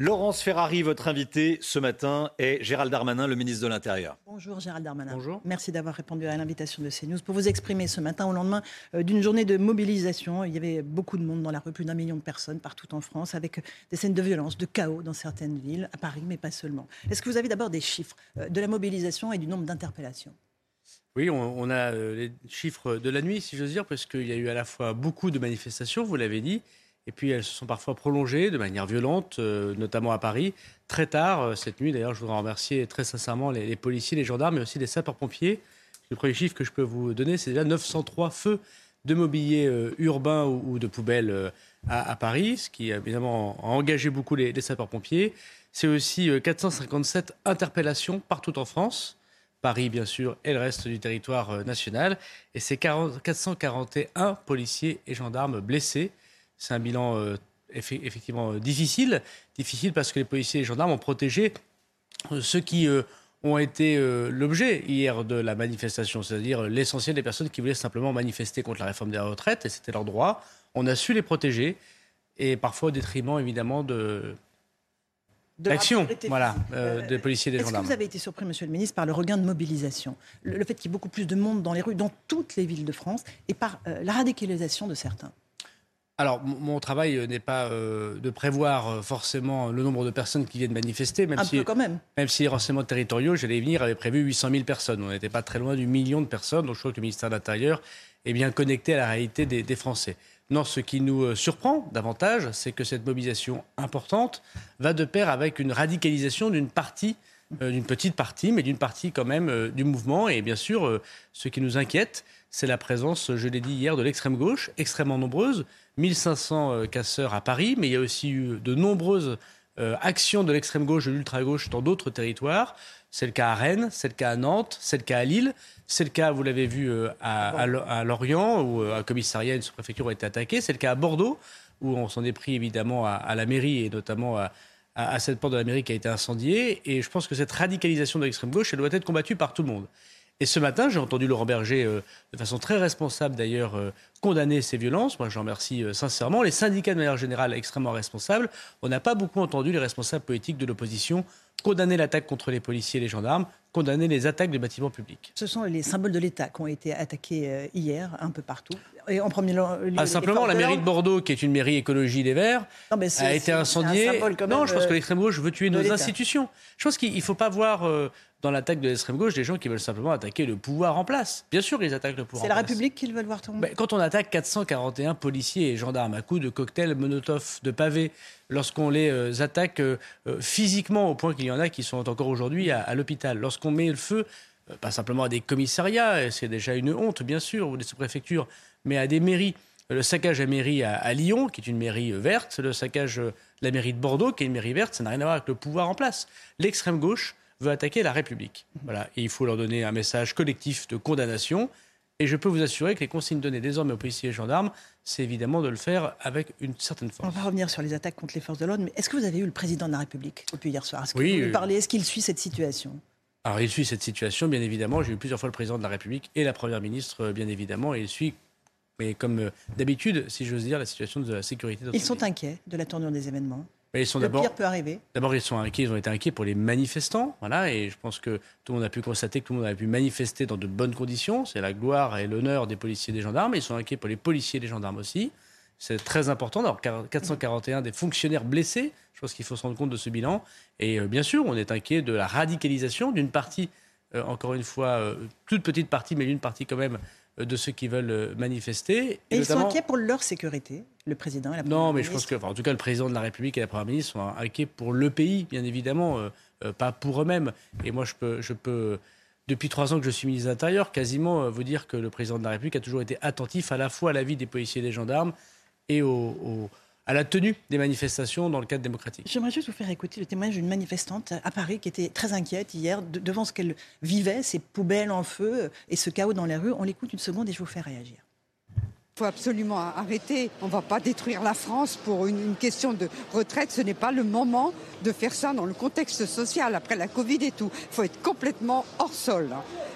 Laurence Ferrari, votre invité ce matin, est Gérald Darmanin, le ministre de l'Intérieur. Bonjour Gérald Darmanin. Bonjour. Merci d'avoir répondu à l'invitation de CNews pour vous exprimer ce matin au lendemain euh, d'une journée de mobilisation. Il y avait beaucoup de monde dans la rue, plus d'un million de personnes partout en France, avec des scènes de violence, de chaos dans certaines villes, à Paris, mais pas seulement. Est-ce que vous avez d'abord des chiffres euh, de la mobilisation et du nombre d'interpellations? Oui, on, on a euh, les chiffres de la nuit, si j'ose dire, parce qu'il y a eu à la fois beaucoup de manifestations, vous l'avez dit, et puis elles se sont parfois prolongées de manière violente, euh, notamment à Paris. Très tard, euh, cette nuit d'ailleurs, je voudrais remercier très sincèrement les, policiers, les gendarmes, mais aussi les sapeurs-pompiers. Le premier chiffre que je peux vous donner, c'est déjà 903 feux de mobilier euh, urbain ou, de poubelles euh, à, Paris, ce qui évidemment a engagé beaucoup les, sapeurs-pompiers. C'est aussi euh, 457 interpellations partout en France. Paris, bien sûr, et le reste du territoire national. Et c'est 40 441 policiers et gendarmes blessés. C'est un bilan euh, effe- effectivement euh, difficile. Difficile parce que les policiers et les gendarmes ont protégé euh, ceux qui ont été l'objet hier de la manifestation, c'est-à-dire l'essentiel des personnes qui voulaient simplement manifester contre la réforme des retraites, et c'était leur droit. On a su les protéger, et parfois au détriment évidemment de De la l'action voilà, euh, des policiers et des Est-ce que gendarmes. vous avez été surpris, Monsieur le Ministre, par le regain de mobilisation? Le, le fait qu'il y ait beaucoup plus de monde dans les rues, dans toutes les villes de France, et par euh, la radicalisation de certains? Alors, mon travail euh, n'est pas euh, de prévoir euh, forcément le nombre de personnes qui viennent manifester, même Un si, peu quand même. même si les renseignements territoriaux, j'allais y venir, avaient prévu 800 000 personnes. On n'était pas très loin du million de personnes, donc je crois que le ministère de l'Intérieur est bien connecté à la réalité des, des Français. Non, ce qui nous surprend davantage, c'est que cette mobilisation importante va de pair avec une radicalisation d'une partie, euh, d'une petite partie, mais d'une partie quand même euh, du mouvement. Et bien sûr, euh, ce qui nous inquiète, c'est la présence, je l'ai dit hier, de l'extrême gauche, extrêmement nombreuse, 1500 euh, casseurs à Paris, mais il y a aussi eu de nombreuses euh, actions de l'extrême gauche, de l'ultra gauche dans d'autres territoires. C'est le cas à Rennes, c'est le cas à Nantes, c'est le cas à Lille, c'est le cas, vous l'avez vu, euh, à, à Lo- à Lorient, où un commissariat et une sous-préfecture ont été attaqués. C'est le cas à Bordeaux, où on s'en est pris évidemment à, à la mairie et notamment à cette porte de la mairie qui a été incendiée. Et je pense que cette radicalisation de l'extrême gauche, elle doit être combattue par tout le monde. Et ce matin, j'ai entendu Laurent Berger, euh, de façon très responsable d'ailleurs, euh, condamner ces violences. Moi, j'en remercie euh, sincèrement. Les syndicats, de manière générale, extrêmement responsables. On n'a pas beaucoup entendu les responsables politiques de l'opposition condamner l'attaque contre les policiers et les gendarmes, condamner les attaques des bâtiments publics. Ce sont les symboles de l'État qui ont été attaqués euh, hier, un peu partout. Et en premier lieu, Ah, simplement, la mairie de. Bordeaux, qui est une mairie écologie des Verts, Non, a été incendiée. non, je pense que euh, l'extrême gauche veut tuer nos institutions. Je pense qu'il ne faut pas voir euh, dans l'attaque de l'extrême gauche des gens qui veulent simplement attaquer le pouvoir en place. Bien sûr, ils attaquent le pouvoir C'est la place. République qu'ils veulent voir tomber. Ben, quand on attaque 441 policiers et gendarmes à coups de cocktails Molotov, de pavés, lorsqu'on les euh, attaque euh, physiquement au point qu'il y en a qui sont encore aujourd'hui à, à l'hôpital, lorsqu'on met le feu, euh, pas simplement à des commissariats, et c'est déjà une honte bien sûr, ou des sous-préfectures, mais à des mairies. Le saccage à mairie à, à Lyon, qui est une mairie euh, verte, le saccage euh, de la mairie de Bordeaux, qui est une mairie verte, ça n'a rien à voir avec le pouvoir en place. L'extrême gauche veut attaquer la République. Voilà. Et il faut leur donner un message collectif de condamnation. Et je peux vous assurer que les consignes données désormais aux policiers et gendarmes, c'est évidemment de le faire avec une certaine On force. va revenir sur les attaques contre les forces de l'ordre, mais est-ce que vous avez eu le président de la République depuis hier soir? Est-ce que Oui, vous lui parlez Est-ce qu'il suit cette situation? Alors il suit cette situation, bien évidemment. J'ai eu plusieurs fois le président de la République et la première ministre, euh, bien évidemment. Et il suit, mais comme euh, d'habitude, si j'ose dire, la situation de la sécurité. Ils sont pays. inquiets de la tournure des événements. Mais ils sont Le pire peut arriver. D'abord, ils sont inquiets, ils ont été inquiets pour les manifestants, voilà, et je pense que tout le monde a pu constater que tout le monde a pu manifester dans de bonnes conditions. C'est la gloire et l'honneur des policiers et des gendarmes. Ils sont inquiets pour les policiers et les gendarmes aussi. C'est très important d'avoir 441 des fonctionnaires blessés. Je pense qu'il faut se rendre compte de ce bilan. Et euh, bien sûr, on est inquiet de la radicalisation d'une partie, euh, encore une fois, euh, toute petite partie, mais une partie quand même, de ceux qui veulent manifester. Et ils sont inquiets pour leur sécurité, le président et la première non, mais je pense ministre. que, enfin, en tout cas, le président de la République et la première ministre sont inquiets pour le pays, bien évidemment, euh, euh, pas pour eux-mêmes. Et moi, je peux, je peux, depuis trois ans que je suis ministre de l'Intérieur, quasiment euh, vous dire que le président de la République a toujours été attentif à la fois à la vie des policiers et des gendarmes et à la tenue des manifestations dans le cadre démocratique. J'aimerais juste vous faire écouter le témoignage d'une manifestante à Paris qui était très inquiète hier devant ce qu'elle vivait, ces poubelles en feu et ce chaos dans les rues. On l'écoute une seconde et je vous fais réagir. Il faut absolument arrêter. On ne va pas détruire la France pour une, question de retraite. Ce n'est pas le moment de faire ça dans le contexte social, après la Covid et tout. Il faut être complètement hors sol.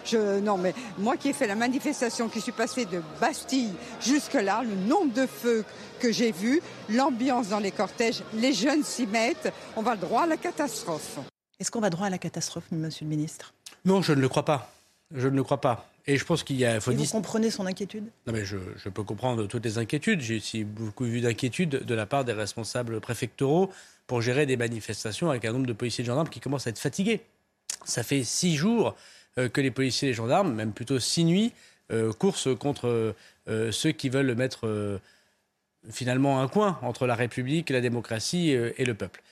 Je, non, mais moi qui ai fait la manifestation, qui suis passé de Bastille jusque-là, le nombre de feux que j'ai vus, l'ambiance dans les cortèges, les jeunes s'y mettent, on va droit à la catastrophe. Est-ce qu'on va droit à la catastrophe, monsieur le ministre? Non, je ne le crois pas. Je ne le crois pas. Et je pense qu'il y a. Faut vous comprenez son inquiétude? Non, mais je, peux comprendre toutes les inquiétudes. J'ai aussi beaucoup vu d'inquiétudes de la part des responsables préfectoraux pour gérer des manifestations avec un nombre de policiers et de gendarmes qui commencent à être fatigués. Ça fait six jours euh, que les policiers et les gendarmes, même plutôt six nuits, euh, coursent contre euh, ceux qui veulent mettre finalement un coin entre la République, la démocratie et le peuple.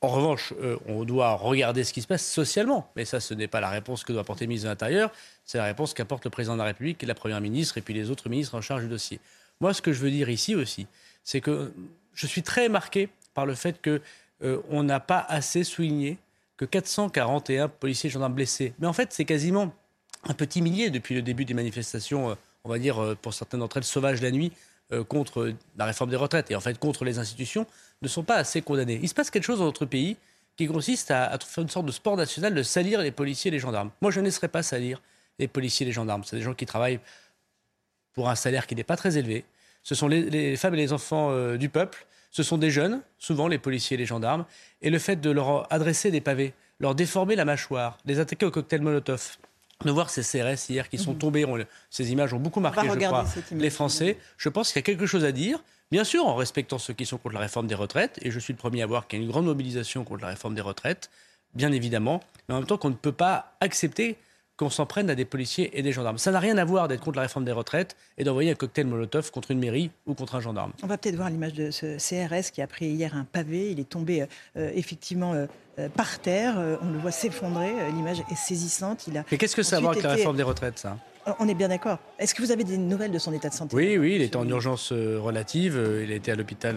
En revanche, euh, on doit regarder ce qui se passe socialement. Mais ça, ce n'est pas la réponse que doit apporter le ministre de l'Intérieur. C'est la réponse qu'apporte le président de la République, la première ministre et puis les autres ministres en charge du dossier. Moi, ce que je veux dire ici aussi, c'est que je suis très marqué par le fait qu'on euh, n'a pas assez souligné que 441 policiers et gendarmes blessés. Mais en fait, c'est quasiment un petit millier depuis le début des manifestations, euh, on va dire pour certaines d'entre elles sauvages la nuit, contre la réforme des retraites et en fait contre les institutions ne sont pas assez condamnés. Il se passe quelque chose dans notre pays qui consiste à, faire une sorte de sport national de salir les policiers et les gendarmes. Moi, je ne laisserai pas salir les policiers et les gendarmes. C'est des gens qui travaillent pour un salaire qui n'est pas très élevé. Ce sont les, femmes et les enfants euh, du peuple. Ce sont des jeunes, souvent les policiers et les gendarmes. Et le fait de leur adresser des pavés, leur déformer la mâchoire, les attaquer au cocktail Molotov, de voir ces CRS hier qui sont mhm. tombés, ces images ont beaucoup marqué, je crois, les Français. Je pense qu'il y a quelque chose à dire. Bien sûr, en respectant ceux qui sont contre la réforme des retraites, et je suis le premier à voir qu'il y a une grande mobilisation contre la réforme des retraites, bien évidemment, mais en même temps qu'on ne peut pas accepter qu'on s'en prenne à des policiers et des gendarmes. Ça n'a rien à voir d'être contre la réforme des retraites et d'envoyer un cocktail Molotov contre une mairie ou contre un gendarme. On va peut-être voir l'image de ce CRS qui a pris hier un pavé. Il est tombé euh, effectivement euh, par terre. Euh, on le voit s'effondrer. L'image est saisissante. Il a Mais qu'est-ce que ça a à voir avec la réforme des retraites, ça? On est bien d'accord. Est-ce que vous avez des nouvelles de son état de santé? Oui, oui, il est en urgence euh, relative. Euh, il a été à l'hôpital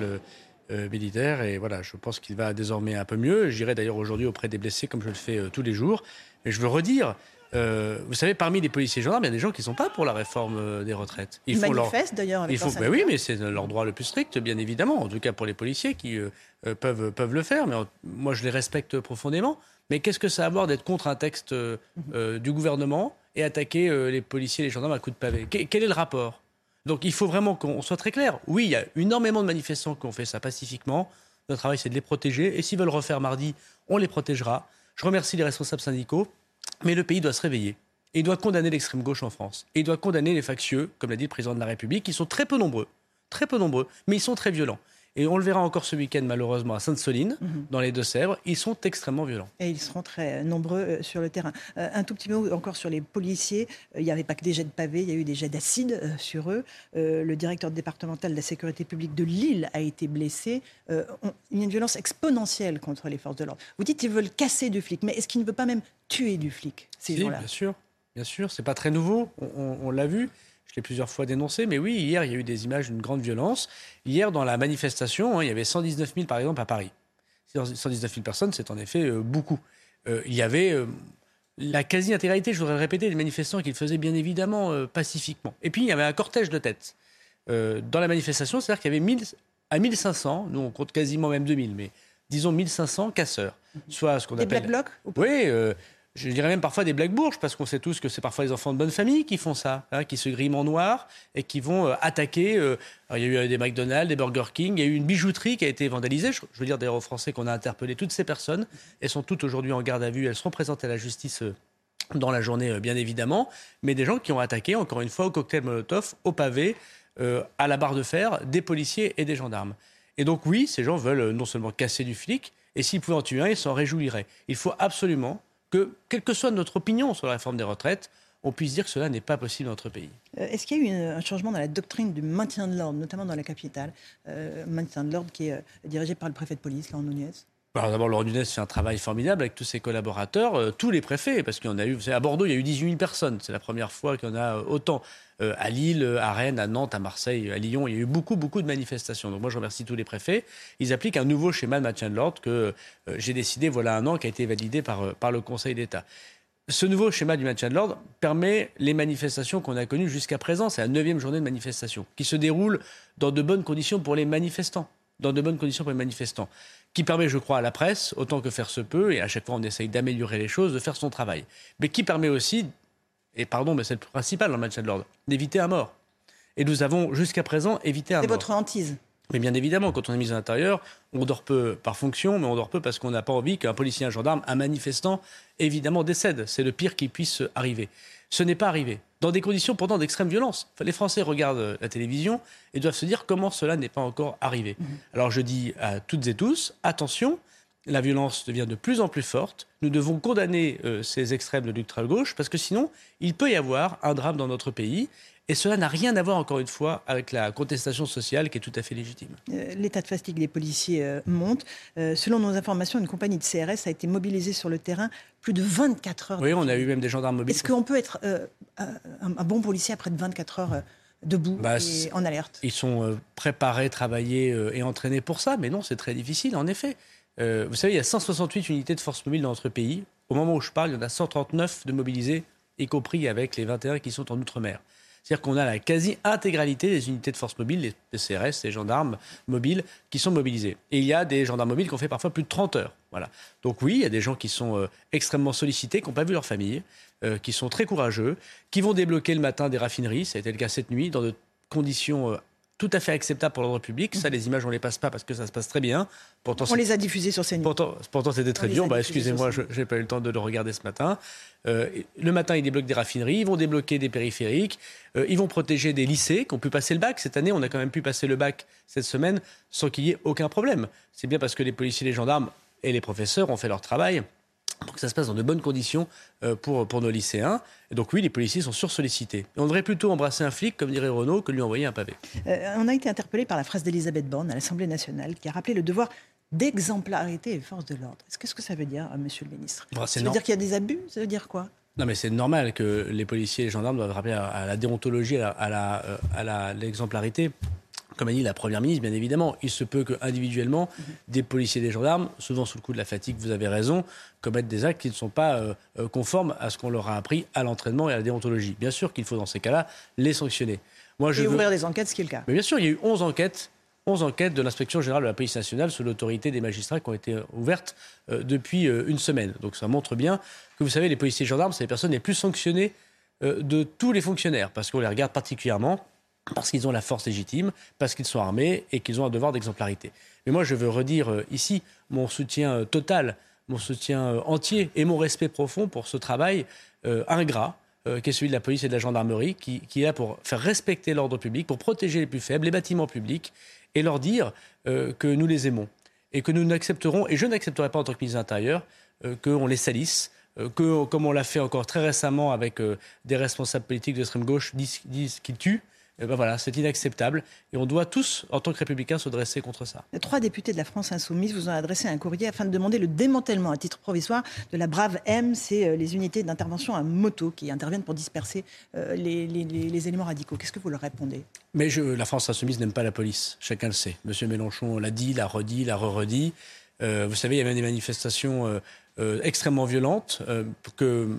euh, militaire et voilà, je pense qu'il va désormais un peu mieux. J'irai d'ailleurs aujourd'hui auprès des blessés comme je le fais tous les jours. Mais je veux redire, vous savez, parmi les policiers et gendarmes, il y a des gens qui ne sont pas pour la réforme des retraites. Ils, manifestent d'ailleurs. Il faut, ben oui, mais c'est leur droit le plus strict, bien évidemment. En tout cas pour les policiers qui peuvent, peuvent le faire. Mais moi, je les respecte profondément. Mais qu'est-ce que ça a à voir d'être contre un texte mhm. du gouvernement et attaquer euh, les policiers et les gendarmes à coups de pavé? Quel est le rapport? Donc il faut vraiment qu'on soit très clair. Oui, il y a énormément de manifestants qui ont fait ça pacifiquement. Notre travail, c'est de les protéger. Et s'ils veulent refaire mardi, on les protégera. Je remercie les responsables syndicaux. Mais le pays doit se réveiller. Il doit condamner l'extrême gauche en France. Il doit condamner les factieux, comme l'a dit le président de la République, qui sont très peu nombreux. Très peu nombreux, mais ils sont très violents. Et on le verra encore ce week-end, malheureusement, à Sainte-Soline, mhm. dans les Deux-Sèvres. Ils sont extrêmement violents. Et ils seront très nombreux euh, sur le terrain. Euh, un tout petit mot encore sur les policiers. Euh, il n'y avait pas que des jets de pavés, il y a eu des jets d'acide sur eux. le directeur départemental de la sécurité publique de Lille a été blessé. il y a une violence exponentielle contre les forces de l'ordre. Vous dites qu'ils veulent casser du flic, mais est-ce qu'ils ne veulent pas même tuer du flic, ces si, Bien sûr, bien sûr. C'est pas très nouveau. on l'a vu. Je l'ai plusieurs fois dénoncé, mais oui, hier, il y a eu des images d'une grande violence. Hier, dans la manifestation, hein, il y avait 119 000, par exemple, à Paris. 119 000 personnes, c'est en effet euh, beaucoup. Euh, il y avait euh, la quasi-intégralité, je voudrais le répéter, des manifestants qui le faisaient bien évidemment pacifiquement. Et puis, il y avait un cortège de têtes. dans la manifestation, c'est-à-dire qu'il y avait 1000, à 1500, nous on compte quasiment même 2000, mais disons 1500 casseurs. Soit ce qu'on appelle. Des black blocs Oui, je dirais même parfois des blagues bourges, parce qu'on sait tous que c'est parfois les enfants de bonne famille qui font ça, hein, qui se griment en noir et qui vont euh, attaquer. Euh, il y a eu euh, des McDonald's, des Burger King, il y a eu une bijouterie qui a été vandalisée. Je, veux dire d'ailleurs aux Français qu'on a interpellé toutes ces personnes. Elles sont toutes aujourd'hui en garde à vue, elles seront présentées à la justice dans la journée, bien évidemment. Mais des gens qui ont attaqué, encore une fois, au cocktail Molotov, au pavé, à la barre de fer, des policiers et des gendarmes. Et donc oui, ces gens veulent non seulement casser du flic, et s'ils pouvaient en tuer un, ils s'en réjouiraient. Il faut absolument que, quelle que soit notre opinion sur la réforme des retraites, on puisse dire que cela n'est pas possible dans notre pays. Euh, est-ce qu'il y a eu un changement dans la doctrine du maintien de l'ordre, notamment dans la capitale, euh, maintien de l'ordre qui est euh, dirigé par le préfet de police, Laurent Nunez? D'abord, Laurent Nunez fait un travail formidable avec tous ses collaborateurs, euh, tous les préfets, parce qu'il y en a eu. À Bordeaux, il y a eu 18 000 personnes. C'est la première fois qu'il y en a euh, autant. Euh, à Lille, à Rennes, à Nantes, à Marseille, à Lyon, il y a eu beaucoup, beaucoup de manifestations. Donc moi, je remercie tous les préfets. Ils appliquent un nouveau schéma de maintien de l'ordre que j'ai décidé voilà un an, qui a été validé par, par le Conseil d'État. Ce nouveau schéma du maintien de l'ordre permet les manifestations qu'on a connues jusqu'à présent. C'est la neuvième journée de manifestation qui se déroule dans de bonnes conditions pour les manifestants dans de bonnes conditions pour les manifestants, qui permet, je crois, à la presse, autant que faire se peut, et à chaque fois on essaye d'améliorer les choses, de faire son travail, mais qui permet aussi, et pardon, mais c'est le principal dans le maintien de l'ordre, d'éviter un mort. Et nous avons jusqu'à présent évité un mort. C'est votre hantise mais bien évidemment, quand on est mis à l'intérieur, on dort peu par fonction, mais on dort peu parce qu'on n'a pas envie qu'un policier, un gendarme, un manifestant, évidemment, décède. C'est le pire qui puisse arriver. Ce n'est pas arrivé dans des conditions pourtant d'extrême violence. les Français regardent euh, la télévision et doivent se dire comment cela n'est pas encore arrivé. Mhm. Alors je dis à toutes et tous, attention, la violence devient de plus en plus forte. Nous devons condamner euh, ces extrêmes de l'ultra-gauche parce que sinon, il peut y avoir un drame dans notre pays. Et cela n'a rien à voir, encore une fois, avec la contestation sociale qui est tout à fait légitime. Euh, l'état de fatigue des policiers euh, monte. Euh, selon nos informations, une compagnie de CRS a été mobilisée sur le terrain plus de 24 heures. Oui, on a eu même des gendarmes mobiles. Est-ce qu'on peut être un, bon policier après de 24 heures debout bah, et en alerte? Ils sont préparés, travaillés et entraînés pour ça, mais non, c'est très difficile, en effet. vous savez, il y a 168 unités de force mobile dans notre pays. Au moment où je parle, il y en a 139 de mobilisés, y compris avec les 21 qui sont en Outre-mer. C'est-à-dire qu'on a la quasi-intégralité des unités de force mobile, les CRS, les gendarmes mobiles, qui sont mobilisés. Et il y a des gendarmes mobiles qui ont fait parfois plus de 30 heures. Voilà. Donc oui, il y a des gens qui sont euh, extrêmement sollicités, qui n'ont pas vu leur famille, euh, qui sont très courageux, qui vont débloquer le matin des raffineries, ça a été le cas cette nuit, dans de conditions euh, tout à fait acceptable pour l'ordre public. Ça, les images, on les passe pas parce que ça se passe très bien. Pourtant, on les a diffusées sur CNews. Pourtant, pourtant c'était très dur. Bah, excusez-moi, je n'ai pas eu le temps de le regarder ce matin. Euh, le matin, ils débloquent des raffineries, ils vont débloquer des périphériques, euh, ils vont protéger des lycées qui ont pu passer le bac. Cette année, on a quand même pu passer le bac cette semaine sans qu'il y ait aucun problème. C'est bien parce que les policiers, les gendarmes et les professeurs ont fait leur travail pour que ça se passe dans de bonnes conditions euh, pour, pour nos lycéens. Et donc oui, les policiers sont sursollicités. on devrait plutôt embrasser un flic, comme dirait Renault, que lui envoyer un pavé. Euh, on a été interpellé par la phrase d'Elisabeth Borne à l'Assemblée nationale qui a rappelé le devoir d'exemplarité et force de l'ordre. Qu'est-ce que ça veut dire, euh, monsieur le ministre? Ça veut dire qu'il y a des abus? Ça veut dire quoi? Non, mais c'est normal que les policiers et les gendarmes doivent rappeler à, la déontologie, à l'exemplarité comme a dit la Première ministre, bien évidemment, il se peut qu'individuellement, des policiers et des gendarmes, souvent sous le coup de la fatigue, vous avez raison, commettent des actes qui ne sont pas euh, euh, conformes à ce qu'on leur a appris à l'entraînement et à la déontologie. Bien sûr qu'il faut, dans ces cas-là, les sanctionner. Moi, je et ouvrir des enquêtes, ce qui est le cas. Mais bien sûr, il y a eu 11 enquêtes 11 enquêtes de l'inspection générale de la police nationale sous l'autorité des magistrats qui ont été ouvertes euh, depuis une semaine. Donc ça montre bien que vous savez, les policiers et gendarmes, c'est les personnes les plus sanctionnées de tous les fonctionnaires, parce qu'on les regarde particulièrement parce qu'ils ont la force légitime, parce qu'ils sont armés et qu'ils ont un devoir d'exemplarité. Mais moi, je veux redire euh, ici mon soutien euh, total, mon soutien euh, entier et mon respect profond pour ce travail ingrat qui est celui de la police et de la gendarmerie, qui, est là pour faire respecter l'ordre public, pour protéger les plus faibles, les bâtiments publics, et leur dire que nous les aimons et que nous n'accepterons, et je n'accepterai pas en tant que ministre de l'Intérieur, qu'on les salisse, que, comme on l'a fait encore très récemment avec des responsables politiques de l'extrême gauche, disent qu'ils tuent, eh ben voilà, c'est inacceptable. Et on doit tous, en tant que républicains, se dresser contre ça. Trois députés de la France insoumise vous ont adressé un courrier afin de demander le démantèlement à titre provisoire de la Brave M, c'est euh, les unités d'intervention à moto qui interviennent pour disperser euh, les, éléments radicaux. Qu'est-ce que vous leur répondez? Mais je, la France insoumise n'aime pas la police, chacun le sait. Monsieur Mélenchon l'a dit, l'a redit, l'a re-redit. Euh, vous savez, il y a même des manifestations extrêmement violentes que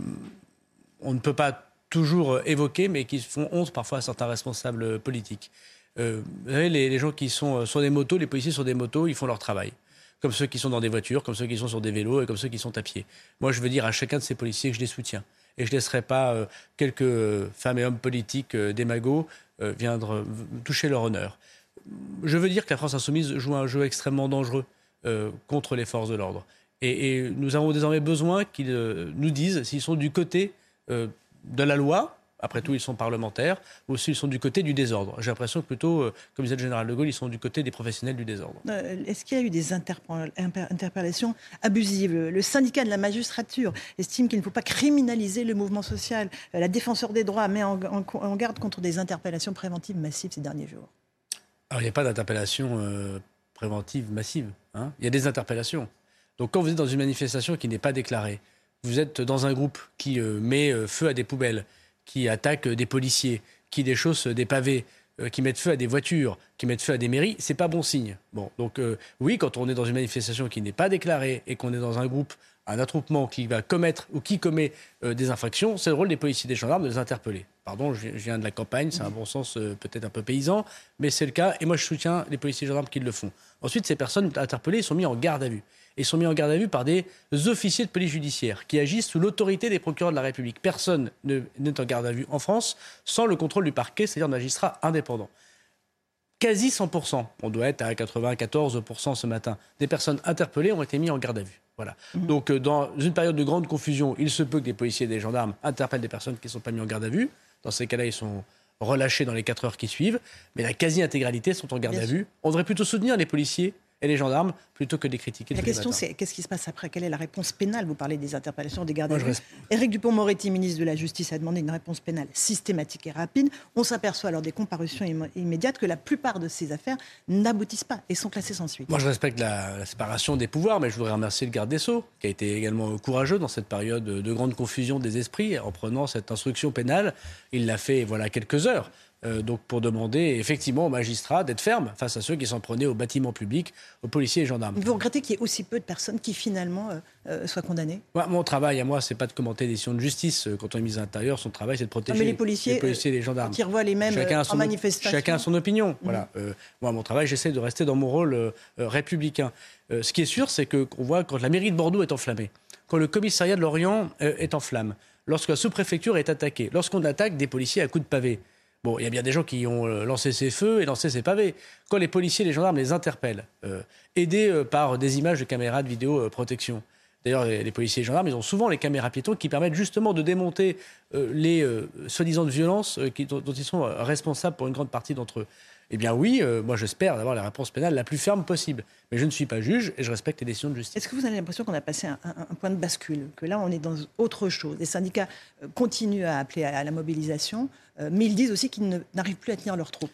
on ne peut pas toujours euh, évoqués, mais qui font honte parfois à certains responsables euh, politiques. Euh, vous savez, les, gens qui sont sur des motos, les policiers sur des motos, ils font leur travail. Comme ceux qui sont dans des voitures, comme ceux qui sont sur des vélos et comme ceux qui sont à pied. Moi, je veux dire à chacun de ces policiers que je les soutiens. Et je ne laisserai pas quelques femmes et hommes politiques démagos viendre toucher leur honneur. Je veux dire que la France insoumise joue un jeu extrêmement dangereux contre les forces de l'ordre. Et, nous avons désormais besoin qu'ils nous disent s'ils sont du côté de la loi, après tout, ils sont parlementaires, ou s'ils sont du côté du désordre. J'ai l'impression que plutôt, euh, comme disait le général de Gaulle, ils sont du côté des professionnels du désordre. Euh, est-ce qu'il y a eu des interpellations abusives? Le syndicat de la magistrature estime qu'il ne faut pas criminaliser le mouvement social. Euh, la défenseur des droits met en, garde contre des interpellations préventives massives ces derniers jours. Alors, il n'y a pas d'interpellation préventive massive. Hein. il y a des interpellations. Donc quand vous êtes dans une manifestation qui n'est pas déclarée, vous êtes dans un groupe qui euh, met euh, feu à des poubelles, qui attaque des policiers, qui déchausse des pavés, qui mettent feu à des voitures, qui mettent feu à des mairies, c'est pas bon signe. Bon, donc oui, quand on est dans une manifestation qui n'est pas déclarée et qu'on est dans un groupe un attroupement qui va commettre ou qui commet euh, des infractions, c'est le rôle des policiers des gendarmes de les interpeller. Pardon, je viens de la campagne, c'est un bon sens euh, peut-être un peu paysan, mais c'est le cas, et moi je soutiens les policiers et gendarmes qui le font. Ensuite, ces personnes interpellées sont mises en garde à vue. Et sont mis en garde à vue par des officiers de police judiciaire qui agissent sous l'autorité des procureurs de la République. Personne n'est en garde à vue en France sans le contrôle du parquet, c'est-à-dire magistrat indépendant quasi 100%, on doit être à 94% ce matin, des personnes interpellées ont été mises en garde à vue. Voilà. Mhm. Donc, euh, dans une période de grande confusion, il se peut que des policiers et des gendarmes interpellent des personnes qui ne sont pas mises en garde à vue. Dans ces cas-là, ils sont relâchés dans les 4 heures qui suivent, mais la quasi-intégralité sont en garde à vue. On devrait plutôt soutenir les policiers et les gendarmes plutôt que de les critiquer. La question, c'est qu'est-ce qui se passe après? Quelle est la réponse pénale? Vous parlez des interpellations, des gardes à vue. Éric Dupont-Moretti, ministre de la Justice, a demandé une réponse pénale systématique et rapide. On s'aperçoit lors des comparutions immédiates que la plupart de ces affaires n'aboutissent pas et sont classées sans suite. Moi, je respecte la, séparation des pouvoirs, mais je voudrais remercier le garde des Sceaux, qui a été également courageux dans cette période de grande confusion des esprits en prenant cette instruction pénale. Il l'a fait, voilà, quelques heures. Euh, donc pour demander effectivement aux magistrats d'être fermes face à ceux qui s'en prenaient aux bâtiments publics, aux policiers et gendarmes. Vous regrettez qu'il y ait aussi peu de personnes qui finalement euh, euh, soient condamnées? Mon travail à moi, c'est pas de commenter des décisions de justice. Quand on est mis à l'intérieur, son travail, c'est de protéger les, policiers, et les gendarmes. Qui revoient les mêmes chacun en manifestation. Chacun a son opinion. Mmh. Voilà. moi, mon travail, j'essaie de rester dans mon rôle républicain. ce qui est sûr, c'est qu'on voit quand la mairie de Bordeaux est enflammée, quand le commissariat de Lorient est en flammes, lorsque la sous-préfecture est attaquée, lorsqu'on attaque des policiers à coups de pavé, Bon, il y a bien des gens qui ont euh, lancé ces feux et lancé ces pavés. Quand les policiers, les gendarmes les interpellent, euh, aidés euh, par des images de caméras de vidéoprotection. D'ailleurs, les, policiers et les gendarmes, ils ont souvent les caméras piétons qui permettent justement de démonter les soi-disant violences dont, ils sont responsables pour une grande partie d'entre eux. Eh bien oui, moi j'espère avoir la réponse pénale la plus ferme possible. Mais je ne suis pas juge et je respecte les décisions de justice. Est-ce que vous avez l'impression qu'on a passé un, point de bascule? Que là, on est dans autre chose. Les syndicats continuent à appeler à, la mobilisation, mais ils disent aussi qu'ils n'arrivent plus à tenir leurs troupes.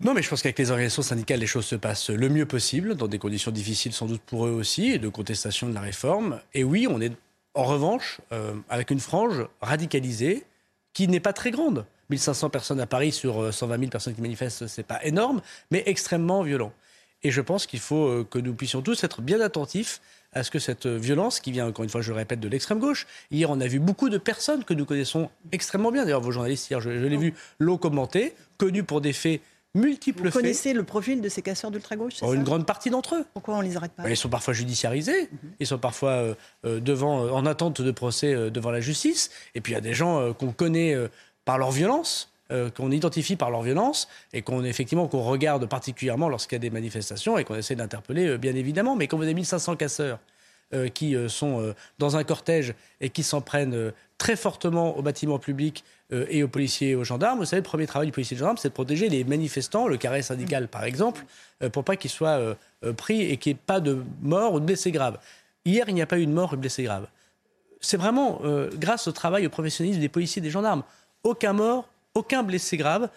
Non, mais je pense qu'avec les organisations syndicales, les choses se passent le mieux possible, dans des conditions difficiles sans doute pour eux aussi, et de contestation de la réforme. Et oui, on est en revanche avec une frange radicalisée qui n'est pas très grande. 1500 personnes à Paris sur 120 euh, 000 personnes qui manifestent, c'est pas énorme, mais extrêmement violent. Et je pense qu'il faut euh, que nous puissions tous être bien attentifs à ce que cette violence, qui vient encore une fois, je le répète, de l'extrême gauche, hier on a vu beaucoup de personnes que nous connaissons extrêmement bien, d'ailleurs vos journalistes hier, je, l'ai vu, l'ont commenté, connus pour des faits multiples Vous connaissez le profil de ces casseurs d'ultra-gauche oh, Une grande partie d'entre eux. Pourquoi on les arrête pas Ils sont parfois judiciarisés, mhm. ils sont parfois euh, devant, en attente de procès devant la justice, et puis il y a des gens qu'on connaît par leur violence, euh, qu'on identifie par leur violence et qu'on effectivement qu'on regarde particulièrement lorsqu'il y a des manifestations et qu'on essaie d'interpeller euh, bien évidemment. Mais quand vous avez 1500 casseurs euh, qui sont dans un cortège et qui s'en prennent très fortement aux bâtiments publics et aux policiers et aux gendarmes, vous savez, le premier travail du policier et du gendarme, c'est de protéger les manifestants, le carré syndical par exemple, pour pas qu'ils soient pris et qu'il n'y ait pas de mort ou de blessés graves. Hier, il n'y a pas eu de mort ou de blessés graves. C'est vraiment grâce au travail, au professionnalisme des policiers et des gendarmes aucun mort, aucun blessé grave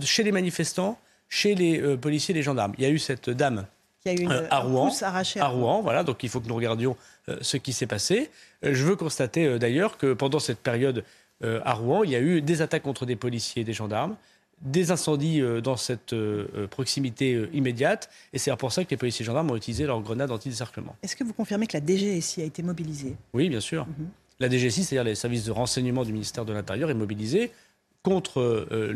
chez les manifestants, chez les euh, policiers et les gendarmes. Il y a eu cette dame a eu une, euh, à Rouen, à Rouen, voilà. Donc il faut que nous regardions euh, ce qui s'est passé. je veux constater d'ailleurs que pendant cette période à Rouen, il y a eu des attaques contre des policiers et des gendarmes, des incendies dans cette proximité immédiate, et c'est pour ça que les policiers et gendarmes ont utilisé leurs grenades anti-décerclement. Est-ce que vous confirmez que la DGSI a été mobilisée? Oui, bien sûr. Mhm. La DGSI, c'est-à-dire les services de renseignement du ministère de l'Intérieur, est mobilisée contre euh,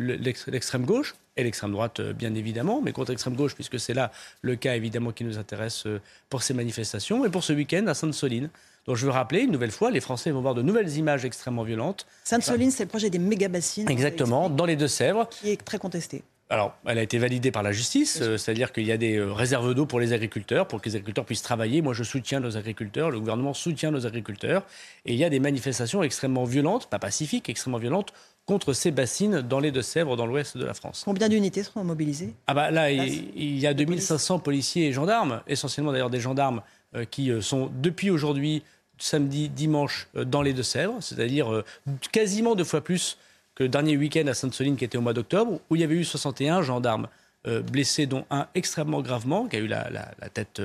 l'extrême gauche et l'extrême droite, euh, bien évidemment, mais contre l'extrême gauche, puisque c'est là le cas évidemment qui nous intéresse euh, pour ces manifestations. Et pour ce week-end à Sainte-Soline. Donc je veux rappeler une nouvelle fois, les Français vont voir de nouvelles images extrêmement violentes. Sainte-Soline, c'est le projet des méga-bassines. Exactement, dans les Deux-Sèvres. Qui est très contesté. Alors, elle a été validée par la justice, c'est-à-dire qu'il y a des réserves d'eau pour les agriculteurs, pour que les agriculteurs puissent travailler. Moi, je soutiens nos agriculteurs, le gouvernement soutient nos agriculteurs. Et il y a des manifestations extrêmement violentes, pas pacifiques, extrêmement violentes, contre ces bassines dans les Deux-Sèvres, dans l'ouest de la France. Combien d'unités seront mobilisées? Ah bah là, il, y a 2500 policiers et gendarmes, essentiellement d'ailleurs des gendarmes euh, qui euh, sont depuis aujourd'hui, samedi, dimanche, euh, dans les Deux-Sèvres, c'est-à-dire quasiment deux fois plus que le dernier week-end à Sainte-Soline qui était au mois d'octobre, où il y avait eu 61 gendarmes blessés, dont un extrêmement gravement, qui a eu la, tête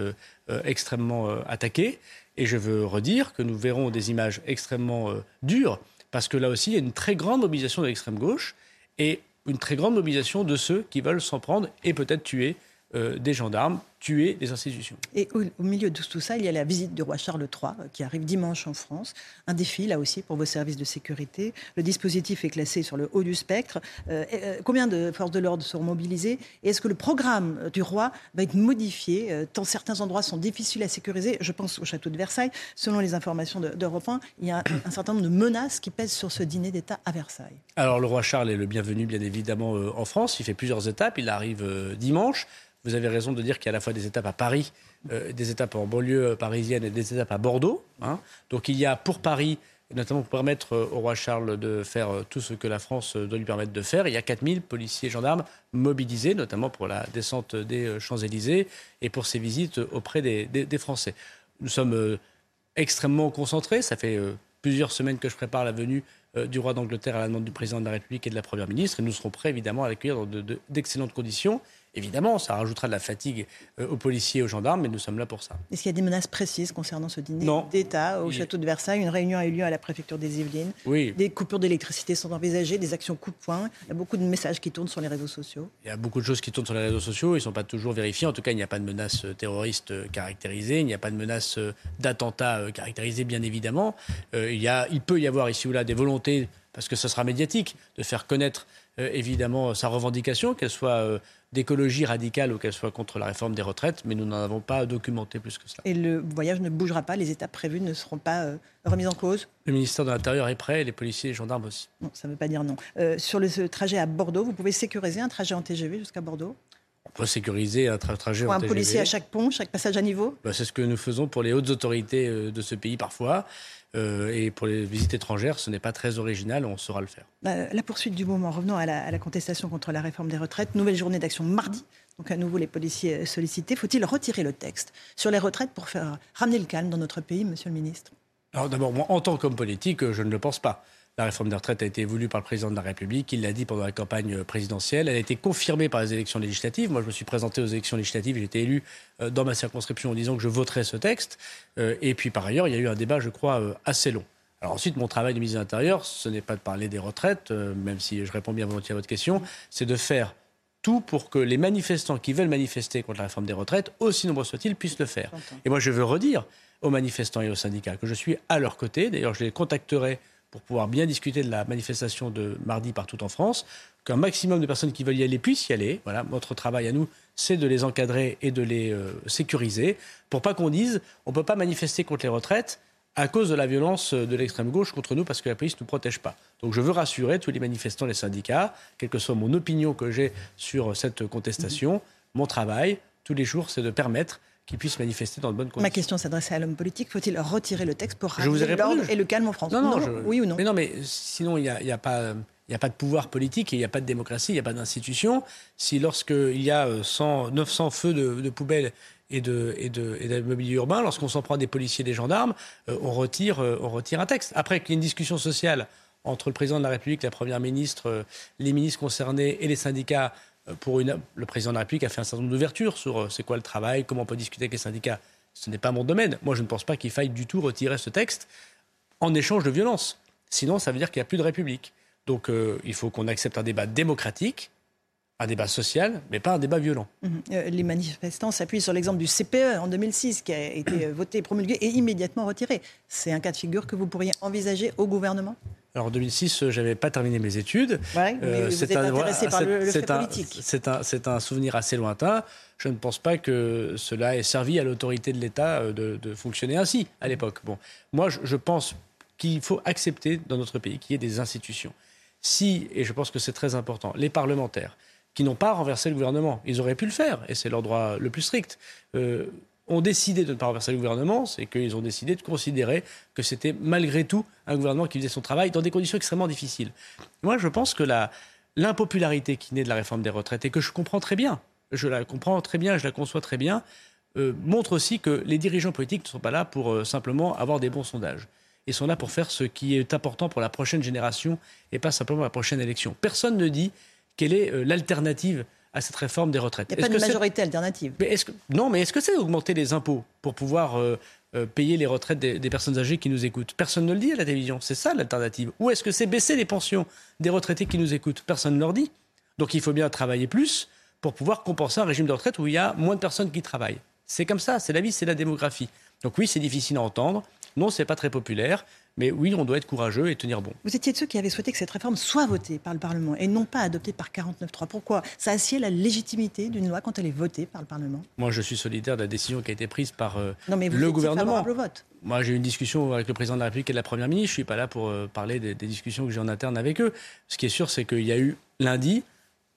extrêmement attaquée. Et je veux redire que nous verrons des images extrêmement dures, parce que là aussi, il y a une très grande mobilisation de l'extrême gauche et une très grande mobilisation de ceux qui veulent s'en prendre et peut-être tuer des gendarmes tuer les institutions. Et au, milieu de tout ça, il y a la visite du roi Charles III euh, qui arrive dimanche en France. Un défi, là aussi, pour vos services de sécurité. Le dispositif est classé sur le haut du spectre. Euh, euh, combien de forces de l'ordre seront mobilisées Et est-ce que le programme du roi va être modifié Tant certains endroits sont difficiles à sécuriser? Je pense au château de Versailles. Selon les informations d'Europe 1, il y a un, un certain nombre de menaces qui pèsent sur ce dîner d'État à Versailles. Alors, le roi Charles est le bienvenu, bien évidemment, en France. Il fait plusieurs étapes. Il arrive dimanche. Vous avez raison de dire qu'il y a à la fois des étapes à Paris, euh, des étapes en banlieue parisienne et des étapes à Bordeaux. Hein. Donc il y a pour Paris, notamment pour permettre euh, au roi Charles de faire euh, tout ce que la France doit lui permettre de faire, il y a 4000 policiers et gendarmes mobilisés, notamment pour la descente des Champs-Élysées et pour ses visites auprès des, Français. Nous sommes extrêmement concentrés. Ça fait plusieurs semaines que je prépare la venue du roi d'Angleterre à la demande du président de la République et de la Première ministre. Et nous serons prêts, évidemment, à l'accueillir dans d'excellentes conditions. Évidemment, ça rajoutera de la fatigue euh, aux policiers et aux gendarmes, mais nous sommes là pour ça. Est-ce qu'il y a des menaces précises concernant ce dîner d'État au château de Versailles? Une réunion a eu lieu à la préfecture des Yvelines. Oui. Des coupures d'électricité sont envisagées, des actions coup-de-poing. Il y a beaucoup de messages qui tournent sur les réseaux sociaux. Il y a beaucoup de choses qui tournent sur les réseaux sociaux. Ils ne sont pas toujours vérifiés. En tout cas, il n'y a pas de menaces euh, terroristes euh, caractérisées. Il n'y a pas de menaces d'attentats caractérisées, bien évidemment. Il, y a, il peut y avoir ici ou là des volontés, parce que ce sera médiatique, de faire connaître évidemment sa revendication, qu'elle soit d'écologie radicale ou qu'elle soit contre la réforme des retraites, mais nous n'en avons pas documenté plus que cela. Et le voyage ne bougera pas, les étapes prévues ne seront pas euh, remises en cause? Le ministère de l'Intérieur est prêt, les policiers et les gendarmes aussi. Non, ça ne veut pas dire non. Euh, sur le trajet à Bordeaux, vous pouvez sécuriser un trajet en TGV jusqu'à Bordeaux? On peut sécuriser un trajet pour en un policier à chaque pont, chaque passage à niveau? Bah, C'est ce que nous faisons pour les hautes autorités euh, de ce pays parfois. Euh, et pour les visites étrangères, ce n'est pas très original, on saura le faire. Euh, la poursuite du moment, revenons à la, contestation contre la réforme des retraites. Nouvelle journée d'action mardi. Donc à nouveau les policiers sollicités. Faut-il retirer le texte sur les retraites pour faire ramener le calme dans notre pays, Monsieur le Ministre? Alors d'abord, moi, en tant qu'homme politique, je ne le pense pas. La réforme des retraites a été voulue par le président de la République. Il l'a dit pendant la campagne présidentielle. Elle a été confirmée par les élections législatives. Moi, je me suis présenté aux élections législatives. J'ai été élu euh, dans ma circonscription en disant que je voterais ce texte. Euh, et puis, par ailleurs, il y a eu un débat, je crois, euh, assez long. Alors ensuite, mon travail de ministre de l'Intérieur, ce n'est pas de parler des retraites, même si je réponds bien volontiers à votre question, c'est de faire tout pour que les manifestants qui veulent manifester contre la réforme des retraites, aussi nombreux soient-ils, puissent le faire. Et moi, je veux redire aux manifestants et aux syndicats que je suis à leur côté. D'ailleurs, je les contacterai pour pouvoir bien discuter de la manifestation de mardi partout en France, qu'un maximum de personnes qui veulent y aller puissent y aller. Voilà, notre travail à nous, c'est de les encadrer et de les euh, sécuriser, pour pas qu'on dise on peut pas manifester contre les retraites à cause de la violence de l'extrême gauche contre nous parce que la police ne nous protège pas. Donc je veux rassurer tous les manifestants, les syndicats, quelle que soit mon opinion que j'ai sur cette contestation, mon travail tous les jours, c'est de permettre qui puissent manifester dans de bonnes conditions. Ma question s'adressait à l'homme politique. Faut-il retirer le texte pour ramener l'ordre et le calme en France? Non, non, Oui ou non? Mais non, mais sinon, il n'y a, y a, pas... Il n'y a pas de pouvoir politique et il n'y a pas de démocratie, il n'y a pas d'institution. Si lorsqu'il y a 100, 900 feux de, poubelles et de, et de, et mobilier urbain, lorsqu'on s'en prend des policiers, des gendarmes, euh, on, retire, euh, on retire un texte. Après qu'il y ait une discussion sociale entre le président de la République, la première ministre, euh, les ministres concernés et les syndicats euh, pour une, le président de la République a fait un certain nombre d'ouvertures sur euh, c'est quoi le travail, comment on peut discuter avec les syndicats. Ce n'est pas mon domaine. Moi, je ne pense pas qu'il faille du tout retirer ce texte en échange de violence. Sinon, ça veut dire qu'il n'y a plus de République. Donc, euh, il faut qu'on accepte un débat démocratique, un débat social, mais pas un débat violent. Mhm. les manifestants s'appuient sur l'exemple du CPE en 2006, qui a été voté, promulgué et immédiatement retiré. C'est un cas de figure que vous pourriez envisager au gouvernement? Alors en 2006, je n'avais pas terminé mes études. Ouais, euh, vous êtes intéressé par le, fait politique. C'est un, un, souvenir assez lointain. Je ne pense pas que cela ait servi à l'autorité de l'État euh, de, de, fonctionner ainsi à l'époque. Bon, moi, je, je pense qu'il faut accepter dans notre pays qu'il y ait des institutions. Si, et je pense que c'est très important, les parlementaires qui n'ont pas renversé le gouvernement, ils auraient pu le faire, et c'est leur droit le plus strict. Euh, ont décidé de ne pas renverser le gouvernement, c'est qu'ils ont décidé de considérer que c'était malgré tout un gouvernement qui faisait son travail dans des conditions extrêmement difficiles. Moi, je pense que l'impopularité qui naît de la réforme des retraites, et que je comprends très bien, je la comprends très bien, je la conçois très bien, euh, montre aussi que les dirigeants politiques ne sont pas là pour euh, simplement avoir des bons sondages. Ils sont là pour faire ce qui est important pour la prochaine génération et pas simplement la prochaine élection. Personne ne dit quelle est euh, l'alternative à cette réforme des retraites. Il n'y a pas de majorité alternative. Mais que... Non, mais est-ce que c'est augmenter les impôts pour pouvoir euh, euh, payer les retraites des, personnes âgées qui nous écoutent? Personne ne le dit à la télévision. C'est ça l'alternative. Ou est-ce que c'est baisser les pensions des retraités qui nous écoutent? Personne ne leur dit. Donc il faut bien travailler plus pour pouvoir compenser un régime de retraite où il y a moins de personnes qui travaillent. C'est comme ça, c'est la vie, c'est la démographie. Donc oui, c'est difficile à entendre. Non, c'est pas très populaire. Mais oui, on doit être courageux et tenir bon. Vous étiez de ceux qui avaient souhaité que cette réforme soit votée par le Parlement et non pas adoptée par 49.3. Pourquoi? Ça assied la légitimité d'une loi quand elle est votée par le Parlement Moi, je suis solidaire de la décision qui a été prise par euh, non, mais vous le gouvernement. Au vote. Moi, j'ai eu une discussion avec le président de la République et la Première ministre. Je ne suis pas là pour euh, parler des, des discussions que j'ai en interne avec eux. Ce qui est sûr, c'est qu'il y a eu lundi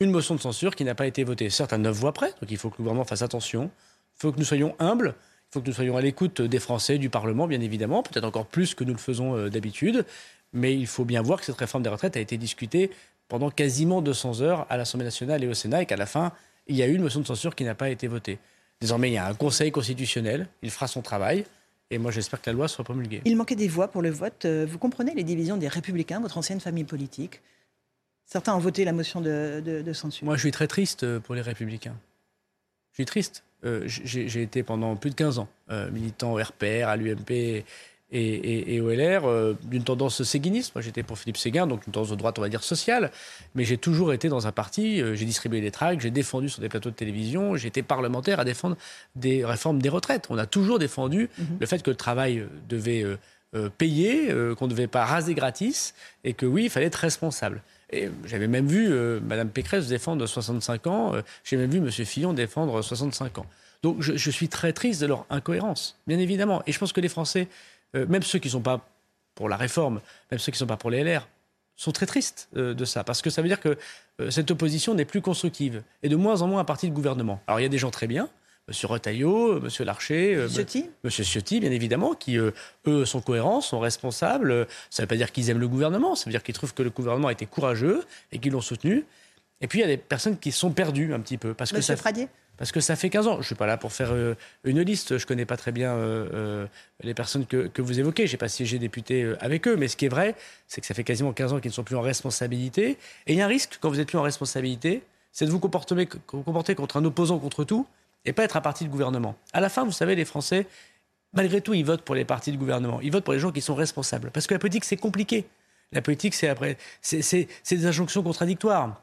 une motion de censure qui n'a pas été votée. Certes, à neuf voix près, donc il faut que le gouvernement fasse attention. Il faut que nous soyons humbles. Il faut que nous soyons à l'écoute des Français, du Parlement, bien évidemment, peut-être encore plus que nous le faisons euh, d'habitude. Mais il faut bien voir que cette réforme des retraites a été discutée pendant quasiment 200 heures à l'Assemblée nationale et au Sénat et qu'à la fin, il y a eu une motion de censure qui n'a pas été votée. Désormais, il y a un Conseil constitutionnel, il fera son travail. Et moi, j'espère que la loi sera promulguée. Il manquait des voix pour le vote. Euh, vous comprenez les divisions des Républicains, votre ancienne famille politique? Certains ont voté la motion de, de censure. Moi, je suis très triste euh, pour les Républicains. Je suis triste. Euh, j'ai été pendant plus de 15 ans euh, militant au RPR, à l'UMP et, au LR, euh, d'une tendance séguiniste. Moi, j'étais pour Philippe Séguin, donc une tendance de droite, on va dire, sociale. Mais j'ai toujours été dans un parti, j'ai distribué des tracts, j'ai défendu sur des plateaux de télévision, j'ai été parlementaire à défendre des réformes des retraites. On a toujours défendu mhm. le fait que le travail devait payer, qu'on ne devait pas raser gratis, et que oui, il fallait être responsable. J'avais même vu euh, Mme Pécresse défendre 65 ans, euh, j'ai même vu M. Fillon défendre 65 ans. Donc je, suis très triste de leur incohérence, bien évidemment. Et je pense que les Français, euh, même ceux qui ne sont pas pour la réforme, même ceux qui ne sont pas pour les LR, sont très tristes de ça, parce que ça veut dire que cette opposition n'est plus constructive, et de moins en moins un parti de gouvernement. Alors il y a des gens très bien, Monsieur Retailleau, Monsieur Larcher, euh, Ciotti. Monsieur Ciotti, bien évidemment, qui euh, eux sont cohérents, sont responsables. Ça ne veut pas dire qu'ils aiment le gouvernement, ça veut dire qu'ils trouvent que le gouvernement a été courageux et qu'ils l'ont soutenu. Et puis il y a des personnes qui sont perdues un petit peu parce que ça, Fradier parce que ça fait 15 ans. Je ne suis pas là pour faire euh, une liste. Je ne connais pas très bien les personnes que, que vous évoquez. Je n'ai pas siégé député avec eux. Mais ce qui est vrai, c'est que ça fait quasiment 15 ans qu'ils ne sont plus en responsabilité. Et il y a un risque, quand vous n'êtes plus en responsabilité, c'est de vous comporter, vous comporter contre un opposant contre tout et pas être un parti de gouvernement. À la fin, vous savez, les Français, malgré tout, ils votent pour les partis de gouvernement. Ils votent pour les gens qui sont responsables. Parce que la politique, c'est compliqué. La politique, c'est après, c'est des injonctions contradictoires.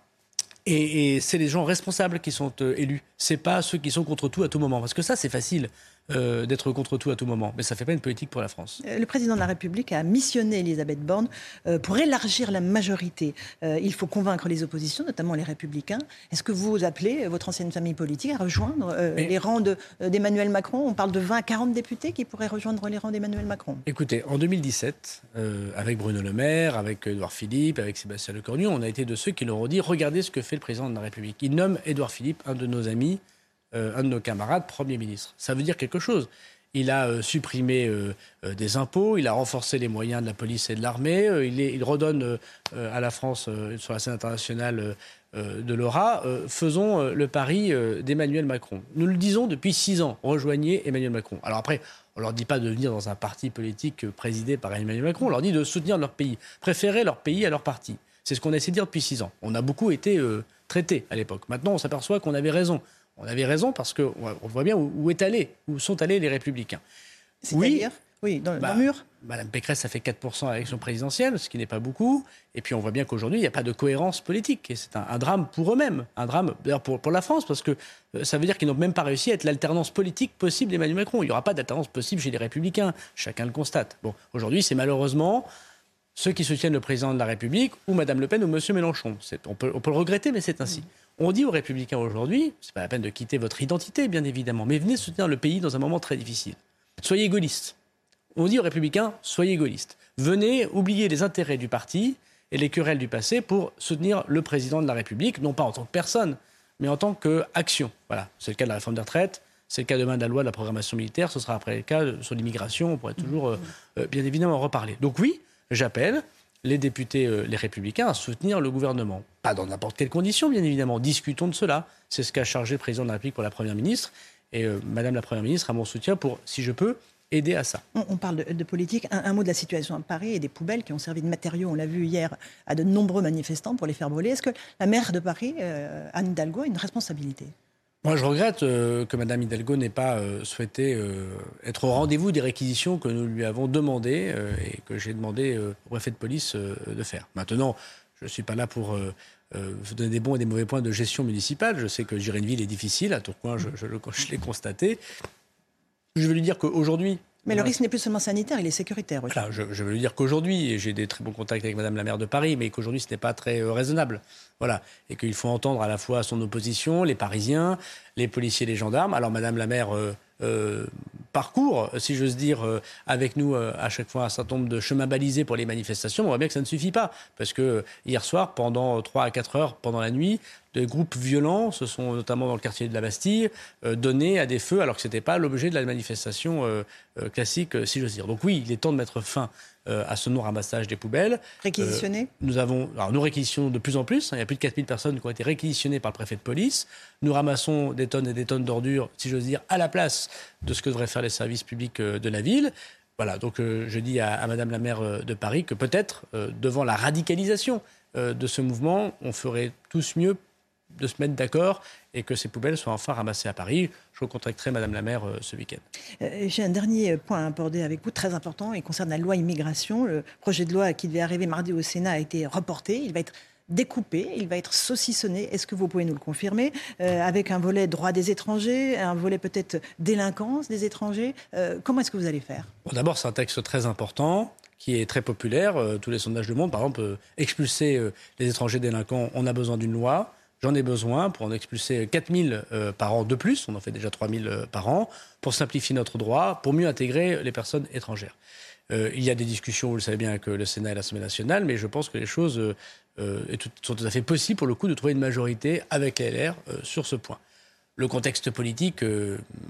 Et, c'est les gens responsables qui sont euh, élus. C'est pas ceux qui sont contre tout à tout moment. Parce que ça, c'est facile. Euh, d'être contre tout à tout moment. Mais ça ne fait pas une politique pour la France. Euh, le président de la République a missionné Elisabeth Borne euh, pour élargir la majorité. il faut convaincre les oppositions, notamment les républicains. Est-ce que vous appelez votre ancienne famille politique à rejoindre les rangs d'Emmanuel Macron? On parle de 20 à 40 députés qui pourraient rejoindre les rangs d'Emmanuel Macron. Écoutez, en 2017, avec Bruno Le Maire, avec Édouard Philippe, avec Sébastien Lecornu, on a été de ceux qui leur ont dit regardez ce que fait le président de la République. Il nomme Édouard Philippe, un de nos amis, euh, un de nos camarades Premier ministre. Ça veut dire quelque chose. Il a euh, supprimé euh, des impôts, il a renforcé les moyens de la police et de l'armée, il, redonne à la France, sur la scène internationale, de l'aura. faisons le pari d'Emmanuel Macron. Nous le disons depuis six ans, rejoignez Emmanuel Macron. Alors après, on leur dit pas de venir dans un parti politique présidé par Emmanuel Macron, on leur dit de soutenir leur pays, préférer leur pays à leur parti. C'est ce qu'on a essayé de dire depuis six ans. On a beaucoup été traités à l'époque. Maintenant, on s'aperçoit qu'on avait raison. On avait raison parce qu'on voit bien où, est allé, où sont allés les Républicains. Oui, oui, dans, le bah, mur. Madame Pécresse, ça fait 4% à l'élection présidentielle, ce qui n'est pas beaucoup. Et puis on voit bien qu'aujourd'hui, il n'y a pas de cohérence politique. Et c'est un, drame pour eux-mêmes. Un drame, d'ailleurs, pour, pour, la France, parce que euh, ça veut dire qu'ils n'ont même pas réussi à être l'alternance politique possible d'Emmanuel Macron. Il n'y aura pas d'alternance possible chez les Républicains. Chacun le constate. Bon, aujourd'hui, c'est malheureusement ceux qui soutiennent le président de la République, ou Madame Le Pen, ou Monsieur Mélenchon. On peut, on peut, le regretter, mais c'est ainsi. On dit aux républicains aujourd'hui, c'est pas la peine de quitter votre identité, bien évidemment, mais venez soutenir le pays dans un moment très difficile. Soyez gaullistes. On dit aux républicains, soyez gaullistes. Venez oublier les intérêts du parti et les querelles du passé pour soutenir le président de la République, non pas en tant que personne, mais en tant qu'action. Voilà, c'est le cas de la réforme des retraites, c'est le cas demain de la loi de la programmation militaire, ce sera après le cas sur l'immigration, on pourrait toujours, euh, euh, bien évidemment, en reparler. Donc oui, j'appelle les députés, euh, les républicains, à soutenir le gouvernement. Pas dans n'importe quelle condition, bien évidemment. Discutons de cela. C'est ce qu'a chargé le président de la République pour la Première ministre. Et euh, Madame la Première ministre a mon soutien pour, si je peux, aider à ça. On, parle de, politique. Un, mot de la situation à Paris et des poubelles qui ont servi de matériaux, on l'a vu hier, à de nombreux manifestants pour les faire brûler. Est-ce que la maire de Paris, euh, Anne Hidalgo, a une responsabilité? Moi, je regrette euh, que Mme Hidalgo n'ait pas euh, souhaité être au rendez-vous des réquisitions que nous lui avons demandées et que j'ai demandé au préfet de police de faire. Maintenant, je ne suis pas là pour donner des bons et des mauvais points de gestion municipale. Je sais que gérer une ville est difficile. À Tourcoing, je, je, je l'ai constaté. Je veux lui dire qu'aujourd'hui, mais le risque n'est plus seulement sanitaire, il est sécuritaire aussi. je, veux lui dire qu'aujourd'hui, et j'ai des très bons contacts avec Madame la maire de Paris, mais qu'aujourd'hui ce n'est pas très euh, raisonnable. Voilà. Et qu'il faut entendre à la fois son opposition, les Parisiens, les policiers, les gendarmes. Alors Madame la maire euh, euh, parcours, si j'ose dire, euh, avec nous euh, à chaque fois un certain nombre de chemins balisés pour les manifestations, on voit bien que ça ne suffit pas. Parce que hier soir, pendant 3 à 4 heures, pendant la nuit, des groupes violents, ce sont notamment dans le quartier de la Bastille, donnés à des feux alors que ce n'était pas l'objet de la manifestation classique, si j'ose dire. Donc oui, il est temps de mettre fin euh, à ce non-ramassage des poubelles. Euh, Nous avons, alors nous réquisitionnons de plus en plus. Hein. il y a plus de 4000 personnes qui ont été réquisitionnées par le préfet de police. Nous ramassons des tonnes et des tonnes d'ordures, si j'ose dire, à la place de ce que devraient faire les services publics euh, de la ville. Voilà, donc je dis à, à, Madame la maire de Paris que peut-être, devant la radicalisation de ce mouvement, on ferait tous mieux de se mettre d'accord et que ces poubelles soient enfin ramassées à Paris. Je recontacterai Madame la maire euh, ce week-end. Euh, j'ai un dernier point à aborder avec vous, très important, et concerne la loi immigration. Le projet de loi qui devait arriver mardi au Sénat a été reporté. Il va être découpé, il va être saucissonné. Est-ce que vous pouvez nous le confirmer? Euh, Avec un volet droit des étrangers, un volet peut-être délinquance des étrangers. comment est-ce que vous allez faire? D'abord, c'est un texte très important qui est très populaire. tous les sondages du monde, par exemple, expulser les étrangers délinquants, on a besoin d'une loi. J'en ai besoin pour en expulser 4000 euh, par an de plus, on en fait déjà 3000 euh, par an, pour simplifier notre droit, pour mieux intégrer les personnes étrangères. Euh, il y a des discussions, vous le savez bien, avec le Sénat et l'Assemblée nationale, mais je pense que les choses sont tout à fait possibles pour le coup de trouver une majorité avec LR sur ce point. Le contexte politique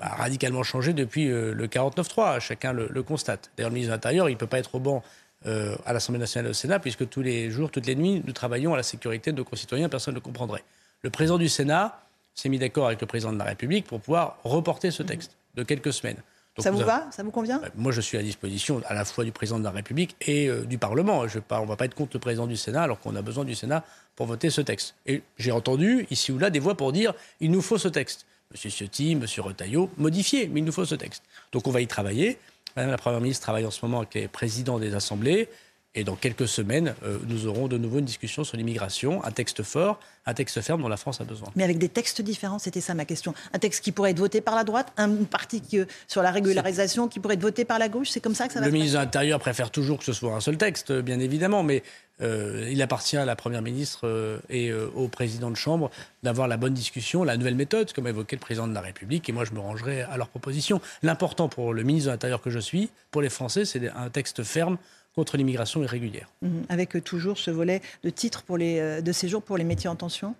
a radicalement changé depuis le 49-3, chacun le, le constate. D'ailleurs, le ministre de l'Intérieur, il ne peut pas être au banc à l'Assemblée nationale et au Sénat, puisque tous les jours, toutes les nuits, nous travaillons à la sécurité de nos concitoyens, personne ne le comprendrait le président du Sénat s'est mis d'accord avec le président de la République pour pouvoir reporter ce texte de quelques semaines. ça vous va? Ça vous convient? Moi, je suis à disposition à la fois du président de la République et euh, du Parlement. Je pas, on ne va pas être contre le président du Sénat alors qu'on a besoin du Sénat pour voter ce texte. Et j'ai entendu ici ou là des voix pour dire il nous faut ce texte. Monsieur Ciotti, Monsieur Retailleau, modifié, mais il nous faut ce texte. Donc on va y travailler. Madame la Première ministre travaille en ce moment avec les présidents des assemblées. Et dans quelques semaines, euh, nous aurons de nouveau une discussion sur l'immigration, un texte fort, un texte ferme dont la France a besoin. Mais avec des textes différents, c'était ça ma question. Un texte qui pourrait être voté par la droite, un parti qui, euh, sur la régularisation qui pourrait être voté par la gauche, c'est comme ça que ça va Le ministre de l'Intérieur préfère toujours que ce soit un seul texte, bien évidemment, mais euh, il appartient à la Première ministre et au président de Chambre d'avoir la bonne discussion, la nouvelle méthode, comme évoqué le président de la République, et moi je me rangerai à leur proposition. L'important pour le ministre de l'Intérieur que je suis, pour les Français, c'est un texte ferme contre l'immigration irrégulière. Mhm. avec euh, toujours ce volet de titres pour les, euh, de séjour pour les métiers en tension?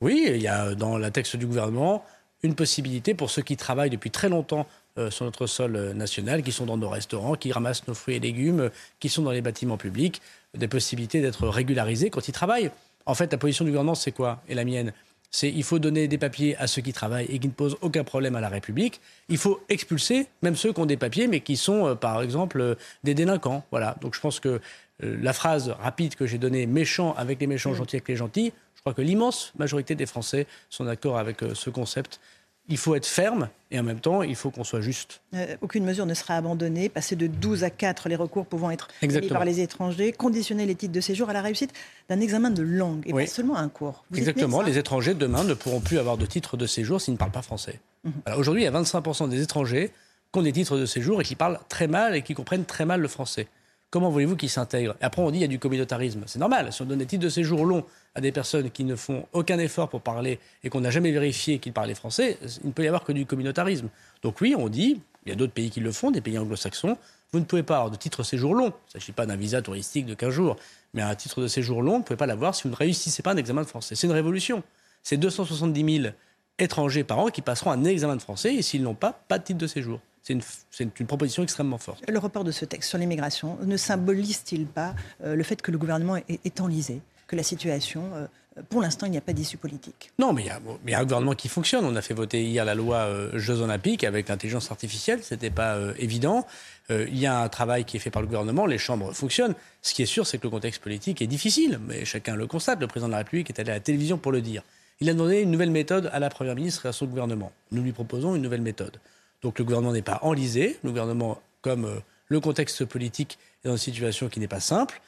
Oui, il y a dans la texte du gouvernement une possibilité pour ceux qui travaillent depuis très longtemps euh, sur notre sol national, qui sont dans nos restaurants, qui ramassent nos fruits et légumes, qui sont dans les bâtiments publics, des possibilités d'être régularisés quand ils travaillent. En fait, la position du gouvernement, c'est quoi? Et la mienne? C'est il faut donner des papiers à ceux qui travaillent et qui ne posent aucun problème à la République. Il faut expulser même ceux qui ont des papiers mais qui sont, euh, par exemple, euh, des délinquants. Voilà. Donc je pense que euh, la phrase rapide que j'ai donnée, méchant avec les méchants, gentil avec les gentils, je crois que l'immense majorité des Français sont d'accord avec ce concept il faut être ferme et en même temps, il faut qu'on soit juste. Euh, aucune mesure ne sera abandonnée. Passer de 12 à 4 les recours pouvant être émis par les étrangers, conditionner les titres de séjour à la réussite d'un examen de langue et pas seulement un cours. Exactement. Les étrangers demain ne pourront plus avoir de titre de séjour s'ils ne parlent pas français. Mhm. Aujourd'hui, il y a 25% des étrangers qui ont des titres de séjour et qui parlent très mal et qui comprennent très mal le français. Comment voulez-vous qu'ils s'intègrent Et après, on dit qu'il y a du communautarisme. C'est normal. Si on donne des titres de séjour longs à des personnes qui ne font aucun effort pour parler et qu'on n'a jamais vérifié qu'ils parlaient français, il ne peut y avoir que du communautarisme. Donc oui, on dit, il y a d'autres pays qui le font, des pays anglo-saxons, vous ne pouvez pas avoir de titre de séjour long. Il ne s'agit pas d'un visa touristique de 15 jours, mais un titre de séjour long, vous ne pouvez pas l'avoir si vous ne réussissez pas un examen de français. C'est une révolution. C'est 270 000 étrangers par an qui passeront un examen de français et s'ils n'ont pas, pas de titre de séjour. C'est une, proposition extrêmement forte. Le report de ce texte sur l'immigration ne symbolise-t-il pas euh, le fait que le gouvernement est, enlisé que la situation euh, pour l'instant, il n'y a pas d'issue politique? Non, mais il y, a, il y, a, un gouvernement qui fonctionne. On a fait voter hier la loi euh, Jeux Olympiques avec l'intelligence artificielle. C'était pas euh, évident. Euh, il y a un travail qui est fait par le gouvernement. Les chambres fonctionnent. Ce qui est sûr, c'est que le contexte politique est difficile. Mais chacun le constate. Le président de la République est allé à la télévision pour le dire. Il a donné une nouvelle méthode à la première ministre et à son gouvernement. Nous lui proposons une nouvelle méthode. Donc le gouvernement n'est pas enlisé. Le gouvernement, comme euh, le contexte politique, est dans une situation qui n'est pas simple.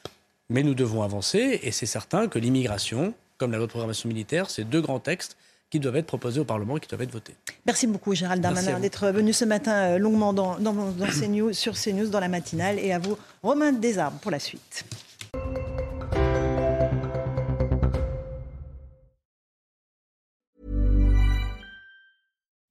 Mais nous devons avancer. Et c'est certain que l'immigration, comme la loi de programmation militaire, c'est deux grands textes qui doivent être proposés au Parlement et qui doivent être votés. Merci beaucoup Gérald Darmanin d'être venu ce matin euh, longuement dans, dans, dans CNews, sur CNews dans la matinale et à vous Romain Desarbes pour la suite.